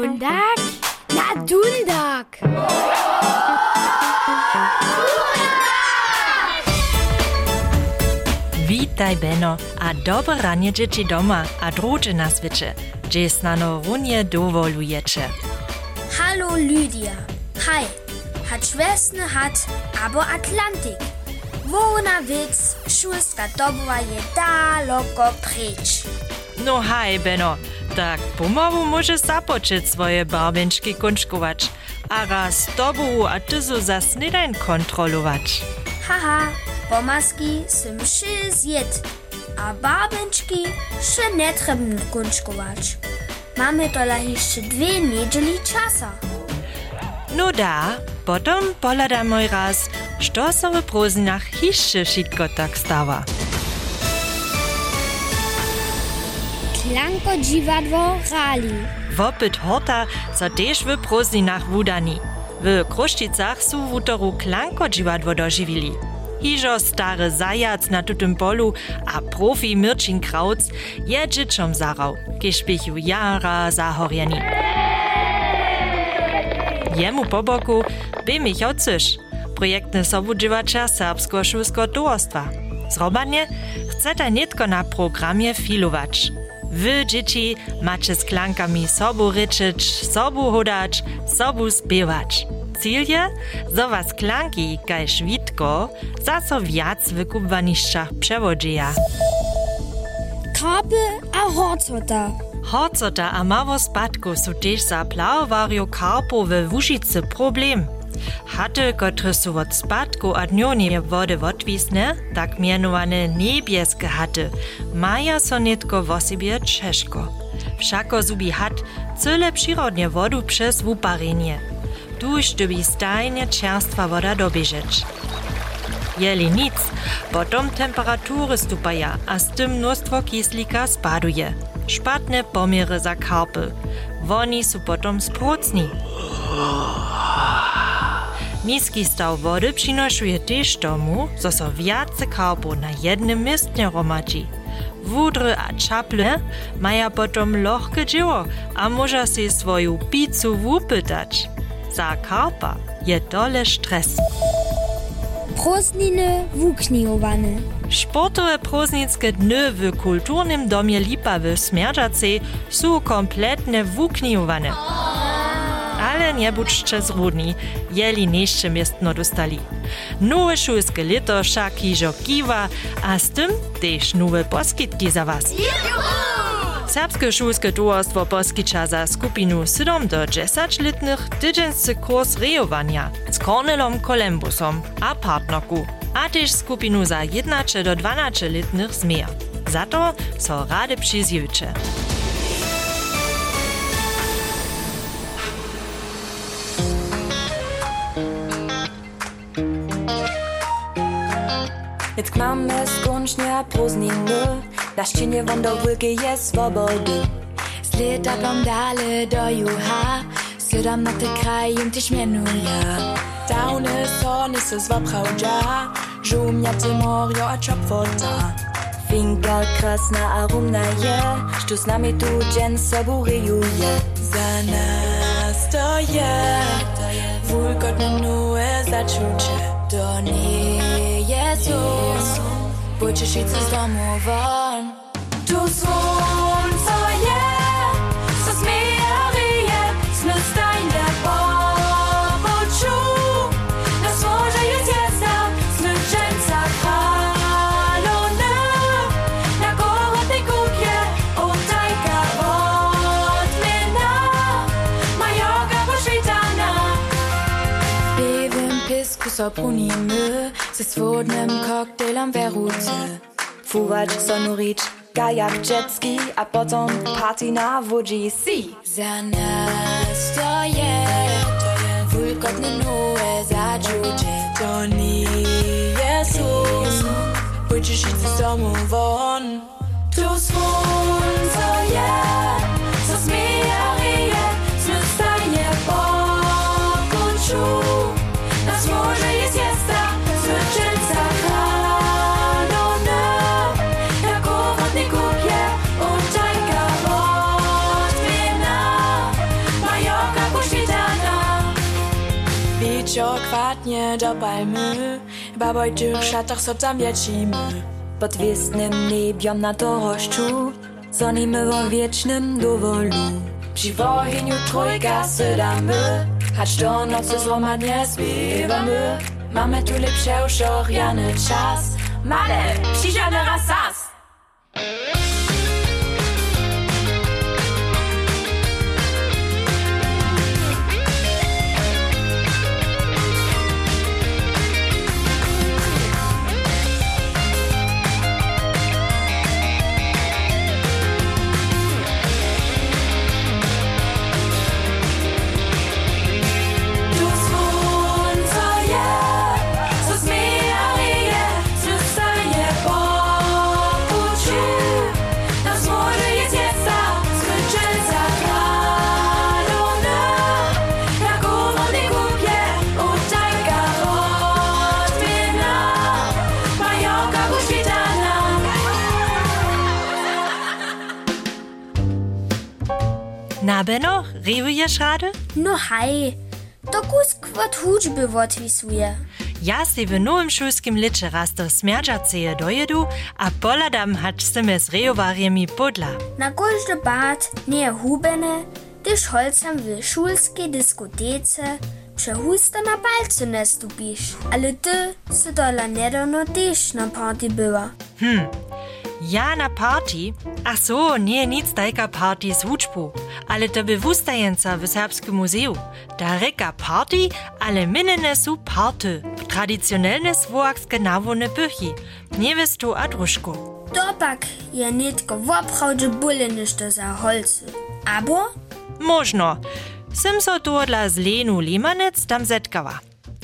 Mundak? Na, Dundak! Witaj, Benno, a dobro ranje dzieci doma, a droge na sviče. Džesnano runje dovolujete. Hallo, Lydia. Hi. Hat Schwestne hat, aber Atlantik. Wona Witz, Schulska Dobova je daleko preč. No, hi, Benno. Tak pomału możesz zapocząć swoje barwienczki kunczkować, a raz dobu a tyzu za śniadań kontrolować. Haha, pomaski sem szy zjed, a babenczki še nie trebno kunčkować. Mamy tola jeszcze dwie niedzieli czasa. No da, potom poladamy raz, što so w próżninach jeszcze wszystko tak stawa. Klanko dziwadło rali. Wopyt horta so też w próżninach wudani. W Kruszczycach su w utoru klanko dziwadło dożywili. Hižo stary zajac na tutym polu, a profi Mirčin Krauc je dzieciom zarał, kiež pichu jara zahorjeni. Jemu po boku by Michał Cysz, projektny sobudźiwacza serbsko-szulsko towarstwa. Zrobanie chcete nitko na programie filować. Vđići maće s klankami sobu ričić, sobu hodač, sobu spevač. Cilj je, so vas klanki, kaj švitko, za so vjac v kubvaniščah prevodžija. Karpe a horcota. Horcota a mavo spadko so tež za plavovarjo karpo v Vušice problem. Hatte, które su od spadku a dnionie wody odwisne, tak mianowane niebieskie hatte, maja so nitko w osobie. Wszako zubi hat cyle przyrodnie wodu przez wuparenie. tuż dobi stajnie czerstwa woda dobieżeć. Jeli nic, potom temperatury stupaja, a z tym mnóstwo kislika spaduje. Szpatne pomiary za karpy. Woni su potom Niski staw wody przynoszuje też tomu, zo so wiace karpu na jednym miejscu romadzi. Wudry a czaple maja potom lohke dzieło, a może si swoją pizzu wupytać. Za karpa je dole stres. Prózdniny wuknijowane. Sportowe prózdnickie dny w kulturnym domie Lipa w Smerdżacej są kompletnie wuknijowane. Ale nie budźcie zrudni, jeli nieszcze miestno dostali. Nowe szulskie lito však hižo kiwa, a z tym też nowe poskitki za was. Serbskie szulskie towarstwo poskicza za skupinu 7 do 10-letnych tydzienscy kurs rejowania z Kornelom Kolembusom a partnerku, a też skupinu za 11 do 12-letnych zmier. Za to so rady przyzjewcze. Jetzt mamy skończnie prózdniny, na ścianie wądo wielkiej swobody. Z lata blondale do juha, na te kraje też mianuje. Downy sony se zwapchałdża, żumia ty morio a. Finka krasna a rumna je, što z nami tu dzień saburujuje. Za nas to je, wulkotne nue zaczucie. To nie jest już, bójcie się z domu Piwem pisku so punimy, ze swodnym koktajlem weruce. Fuwać sonorić, kajak jetski, a potom party na wodzi si. Za nas to je, wulkotne nowe zaczucie. To nie jest sum, bójcie się z domu won. Tu słońce je, do palmy Baboj tych szatach so tam wiecimy Pod wiesnym niebiom na dorożczu Zonimy wo wiecznym dowolu. Przy wohyniu trójka sydamy Choć do nocy złomadnie śpiewamy Mamy tu lepsze uszoriany czas. Male, przyjdziemy rasas Na Benno, rejujesz rady? No haj, to kwot hudźby odwisuje. Ja si w nowym szulskim licze raz do smerdżaceje dojedu, a poladam hać se z rejowarjemi podla. Na każdy bad nie hubene, gdyż holcam w szulskiej dyskotece przehusta na palce nie stupisz. Ale ty si dola niedawno też na party była. Ja na party? Ach so, nie nic tajka party z huczbu, ale to by wustajenca w Serbskim Muzeum. Da reka party, ale minene su party. Traditionelne swoakskie nawone pychi. Nie wiesz tu adruszku. Dopak je nitko woprawdzie bóle ništo za holce. Abo? Možno. Sem so tu dla Zlenu Limanec tam zetkała.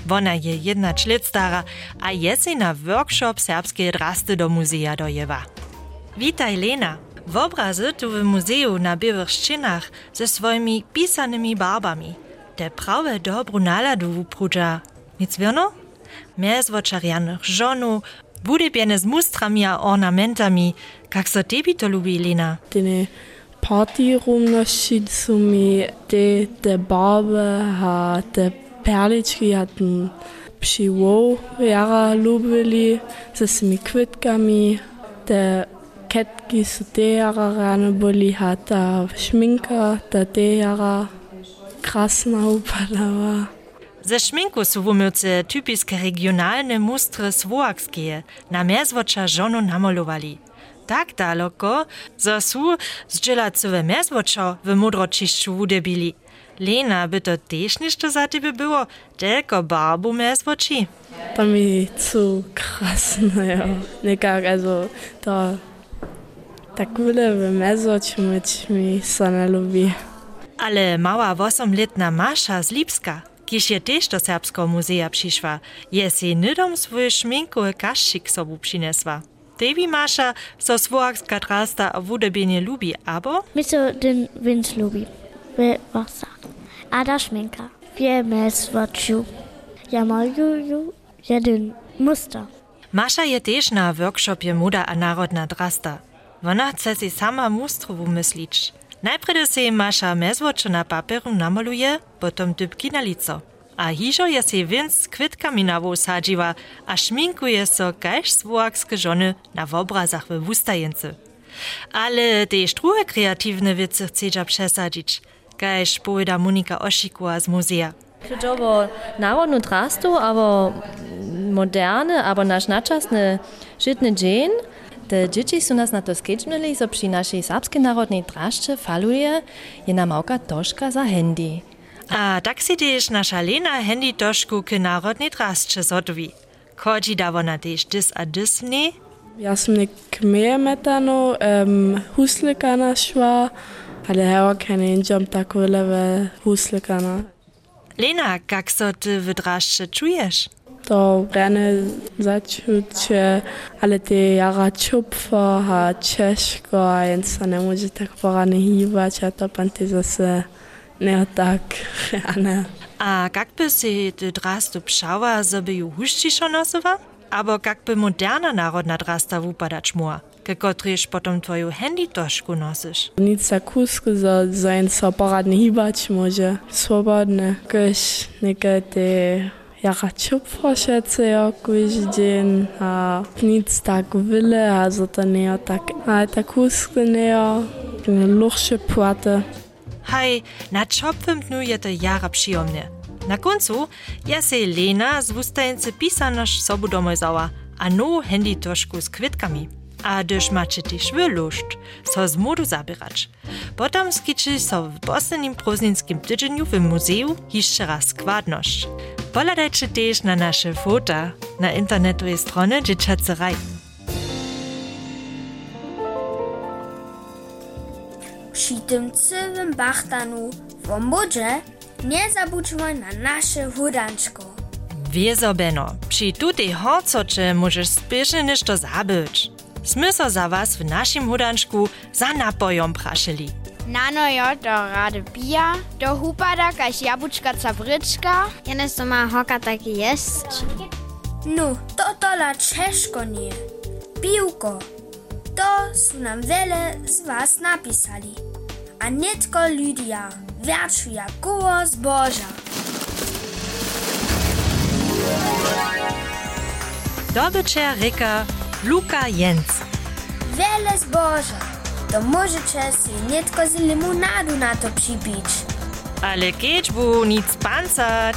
Wona je jedna člet stara, a je si na workshop serbskie drasty do muzea dojewa. Witaj, Lena. W obrazy tu w muzeju na ścianach ze swoimi pisanymi barbami. Te prawe dobru naladu wuprudza. Nic wiono? Mezwoczarianych żonu, budybiene z mustrami a ornamentami. Jak so tebi to lubi, Lena? Dine partyrumnoši su mi te, te barbe, ha te perlički, ha ten pšivo jara lubili, ze svými kvitkami, te ketki su te jara rano boli, ha ta šminka, ta te jara krasna upadała. Ze szminku su wumyce typiske regionalne mustry swoakskie na mezwocza żonu namalowali. Tak daleko, zo su zdzielacowe mezwoczo w mudročišću wudebili. Lena, by to też ništo za tebe było, tylko barbu mezwoči. To mi zu krasno, ja. Nekak, also, da, tak mezoć myć mi so ne lubi. Ale mała wosom-letna Masza z Lipska, kiż je też do Serbskiego Muzea przyszła, je si nydom swój szminkowy kaszczyk sobu przynesła. Tebi Masza, so swoakska drasta a wudebienie lubi, abo? Miso den Wind lubi. Will was sagen. Ada Schminker. Wir mes watchu. Ja mal ju ja den Muster. Masza je też na workshopie Moda a Narodna drasta. Wona chce si sama mustru wymyslić. Najpierw se Masza mezwocze na papieru namaluje, potom dybki na lico. A hižo je si więc z kwitkami na sadziła, a szminkuje so kaž swoakskie żony na obrazach w wustajence. Ale też drugie kreatywne wiece chcedza przesadzić, kaž powiada Monika Osikua z muzea. Krzyżowo narodną trastu, aber moderne, aber nasz naczasny żytny dzień. Te dzieci są nas na to skieczmili, so przy naszej serbskiej narodnej traszcze faluje jedna małka toszka za handy. A tak si też nasza Lena handy toszku k narodnej drasce zotowi. Kodzi da wona też dys a dys nie? Ja sam ne kmeje metano, um, huslikana šva, ale hewa kene injom tako lewe huslikana. Lena, jak so ty w drasce czujesz? To rene začuće, ale te jara čupfa, ha češko, a se ne može tak porane hýbať, a to pan ty zase ne tak, a ne. A jak by si ty drastu pšała, żeby ju huščišo nosowa? Abo jakby moderna narodna drasta wupadać mua, ke kotryż potom twoju handy tożku nosisz. Nic za kusku, za zain so poradne hibać może. Swobodne. Ktoś niekedy jaka čupfošece jo kviž dzień, a nic tak wyle, a za to nie tak, a tak husky nie, luchsze płate. Hej, na czopwym dniu je to jara przyjemnie. Na końcu ja se Lena z wustajnicy pisanoż sobu domoj zała, a no handy tożku z kwitkami. A gdyż macie też wyluszcz, so z modu zabierać. Potem skiczy so w poslednim prozninskim tydzieniu w muzeum jeszcze raz składność. Poladajcie też na nasze fota na internetowej stronie Dzieciaceraj. Przy tym całym bachtanu w modzie nie zabudźmy na nasze hudanczko. Wiezo Beno, przy tutej horcocze możesz spiesznie nešto zabyć. Smy so za was w naszym hudanczku za napojom praszyli. Nano jo do rady bia, do hupada kaž jabučka cabryczka. Jenes to ma hoka taki jest. No, to tola czeszko nie. Piłko. To są nam wiele z was napisali. A nie tylko Lydia, wierczu jak koło zboża. Dobycze Rika Luka Jens. Wiele zboża. To możecie si nie tylko z limonadu na to przypić. Ale kieczbu nic pancać.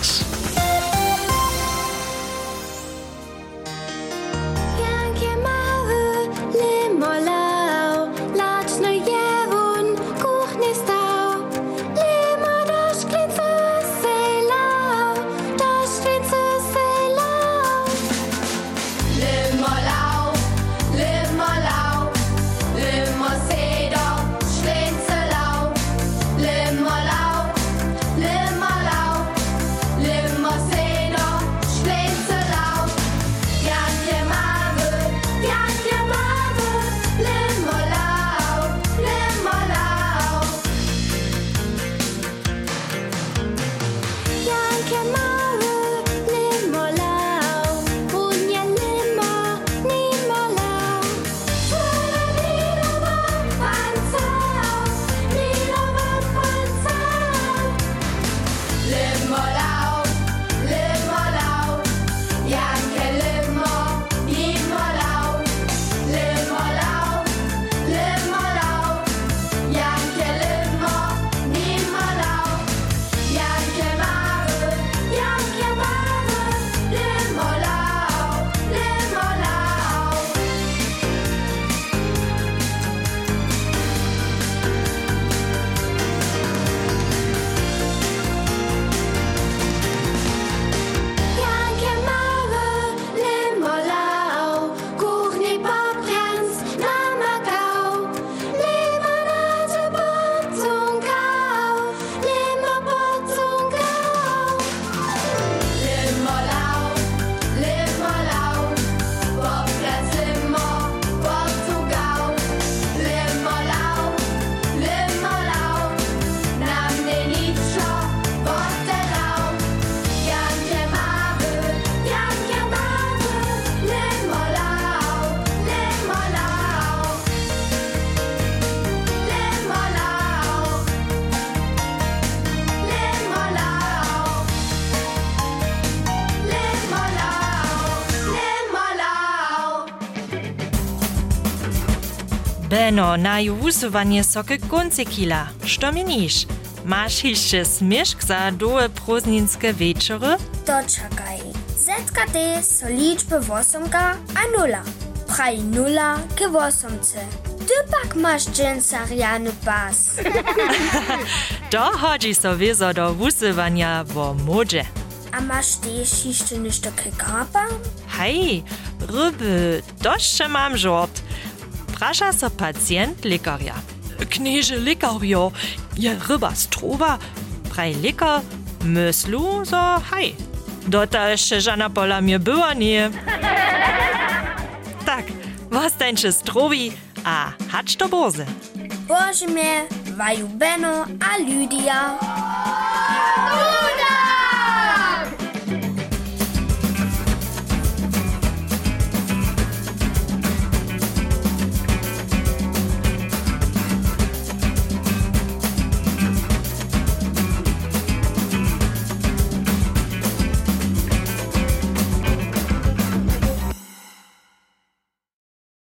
Beno, na juwusowanie soky konce kila. Što meniš? Masz jeszcze smieszk za dołe prozninske wieczory? To czekaj. Zetka te so liczby wosomka a nula. Praj nula ke wosomce. Ty pak masz dżensariany pas. To chodzi so wiezo do wusywania wo modzie. A masz też jeszcze nešto ke kapa? Hej, ryby, dość mam żort. Prasza so pacjent lekarja. Knieże lekarjo, je ryba stroba. Praj lekar, myslu, so hej. Dota jeszcze żana pola mnie była nie. tak, was tańczy strobi, a hacz do bozy. Boże mnie, waju Beno a Lydia.